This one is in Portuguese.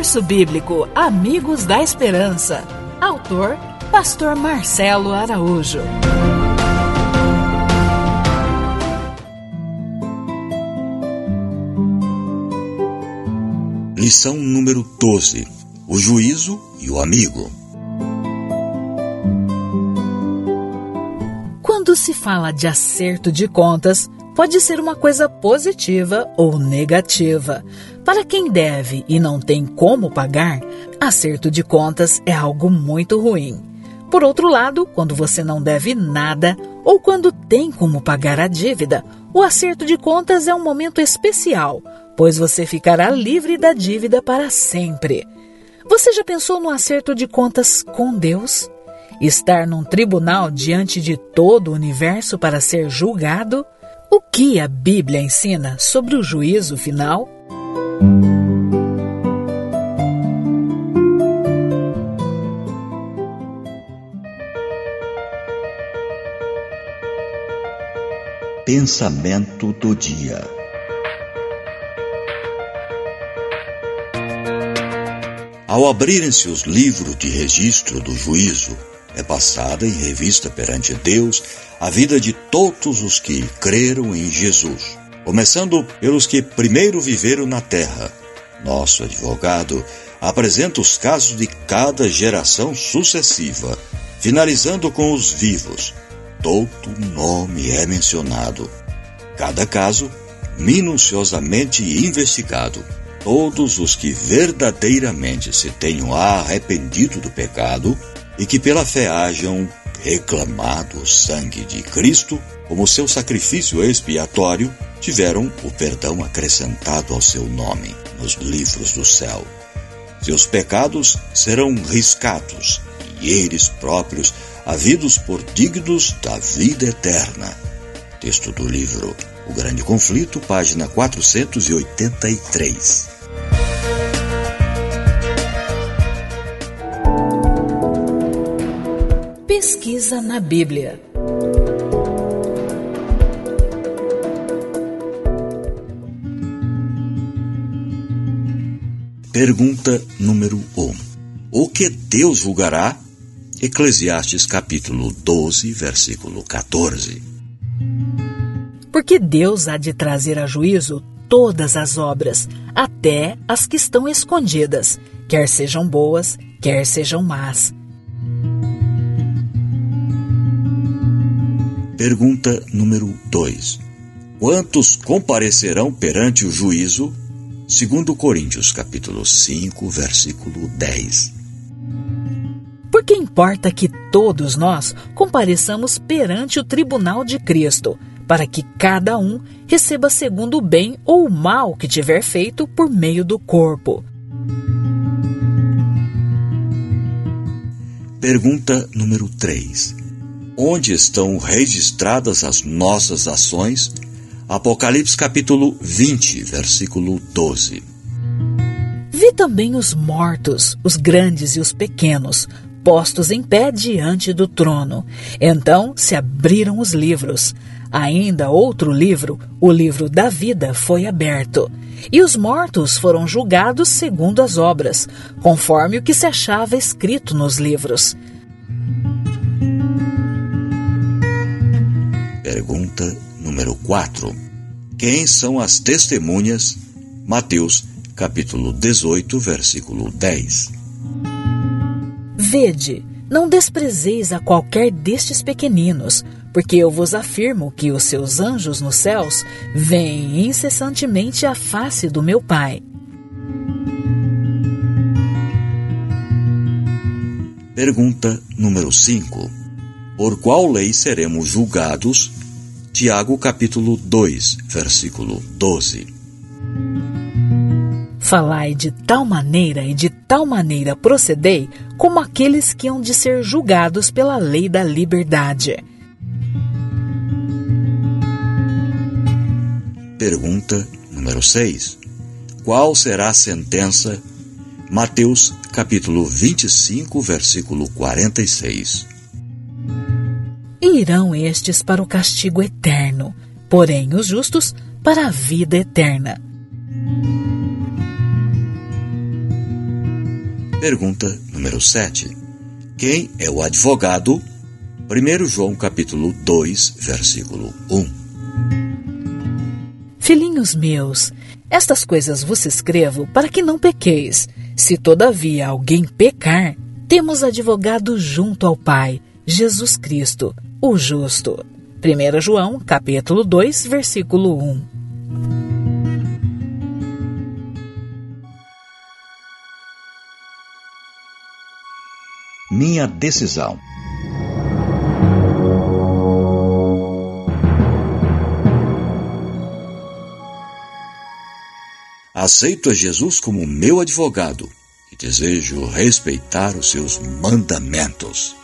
Curso Bíblico Amigos da Esperança. Autor Pastor Marcelo Araújo. Lição número 12: O juízo e o amigo. Quando se fala de acerto de contas, pode ser uma coisa positiva ou negativa. Para quem deve e não tem como pagar, acerto de contas é algo muito ruim. Por outro lado, quando você não deve nada ou quando tem como pagar a dívida, o acerto de contas é um momento especial, pois você ficará livre da dívida para sempre. Você já pensou no acerto de contas com Deus? Estar num tribunal diante de todo o universo para ser julgado? O que a Bíblia ensina sobre o juízo final? Pensamento do dia. Ao abrirem-se os livros de registro do juízo, é passada em revista perante Deus a vida de todos os que creram em Jesus, começando pelos que primeiro viveram na terra. Nosso advogado apresenta os casos de cada geração sucessiva, finalizando com os vivos. Todo nome é mencionado. Cada caso minuciosamente investigado. Todos os que verdadeiramente se tenham arrependido do pecado e que pela fé hajam reclamado o sangue de Cristo como seu sacrifício expiatório, tiveram o perdão acrescentado ao seu nome nos livros do céu. Seus pecados serão riscados e eles próprios havidos por dignos da vida eterna. Texto do livro O Grande Conflito, página 483. Pesquisa na Bíblia. Pergunta número 1. Um. O que Deus julgará? Eclesiastes capítulo 12, versículo 14. Porque Deus há de trazer a juízo todas as obras, até as que estão escondidas, quer sejam boas, quer sejam más Pergunta número 2. Quantos comparecerão perante o juízo? Segundo Coríntios, capítulo 5, versículo 10. Porque importa que todos nós compareçamos perante o tribunal de Cristo, para que cada um receba segundo o bem ou o mal que tiver feito por meio do corpo. Pergunta número 3 onde estão registradas as nossas ações. Apocalipse capítulo 20, versículo 12. Vi também os mortos, os grandes e os pequenos, postos em pé diante do trono. Então se abriram os livros. Ainda outro livro, o livro da vida, foi aberto. E os mortos foram julgados segundo as obras, conforme o que se achava escrito nos livros. Pergunta número 4. Quem são as testemunhas? Mateus, capítulo 18, versículo 10. Vede, não desprezeis a qualquer destes pequeninos, porque eu vos afirmo que os seus anjos nos céus veem incessantemente a face do meu Pai. Pergunta número 5. Por qual lei seremos julgados Tiago capítulo 2, versículo 12. Falai de tal maneira e de tal maneira procedei, como aqueles que hão de ser julgados pela lei da liberdade. Pergunta número 6. Qual será a sentença? Mateus capítulo 25, versículo 46 e irão estes para o castigo eterno, porém os justos para a vida eterna. Pergunta número 7. Quem é o advogado? 1 João capítulo 2, versículo 1. Filhinhos meus, estas coisas vos escrevo para que não pequeis. Se todavia alguém pecar, temos advogado junto ao Pai, Jesus Cristo, o justo. 1 João, capítulo 2, versículo 1. Minha decisão. Aceito a Jesus como meu advogado e desejo respeitar os seus mandamentos.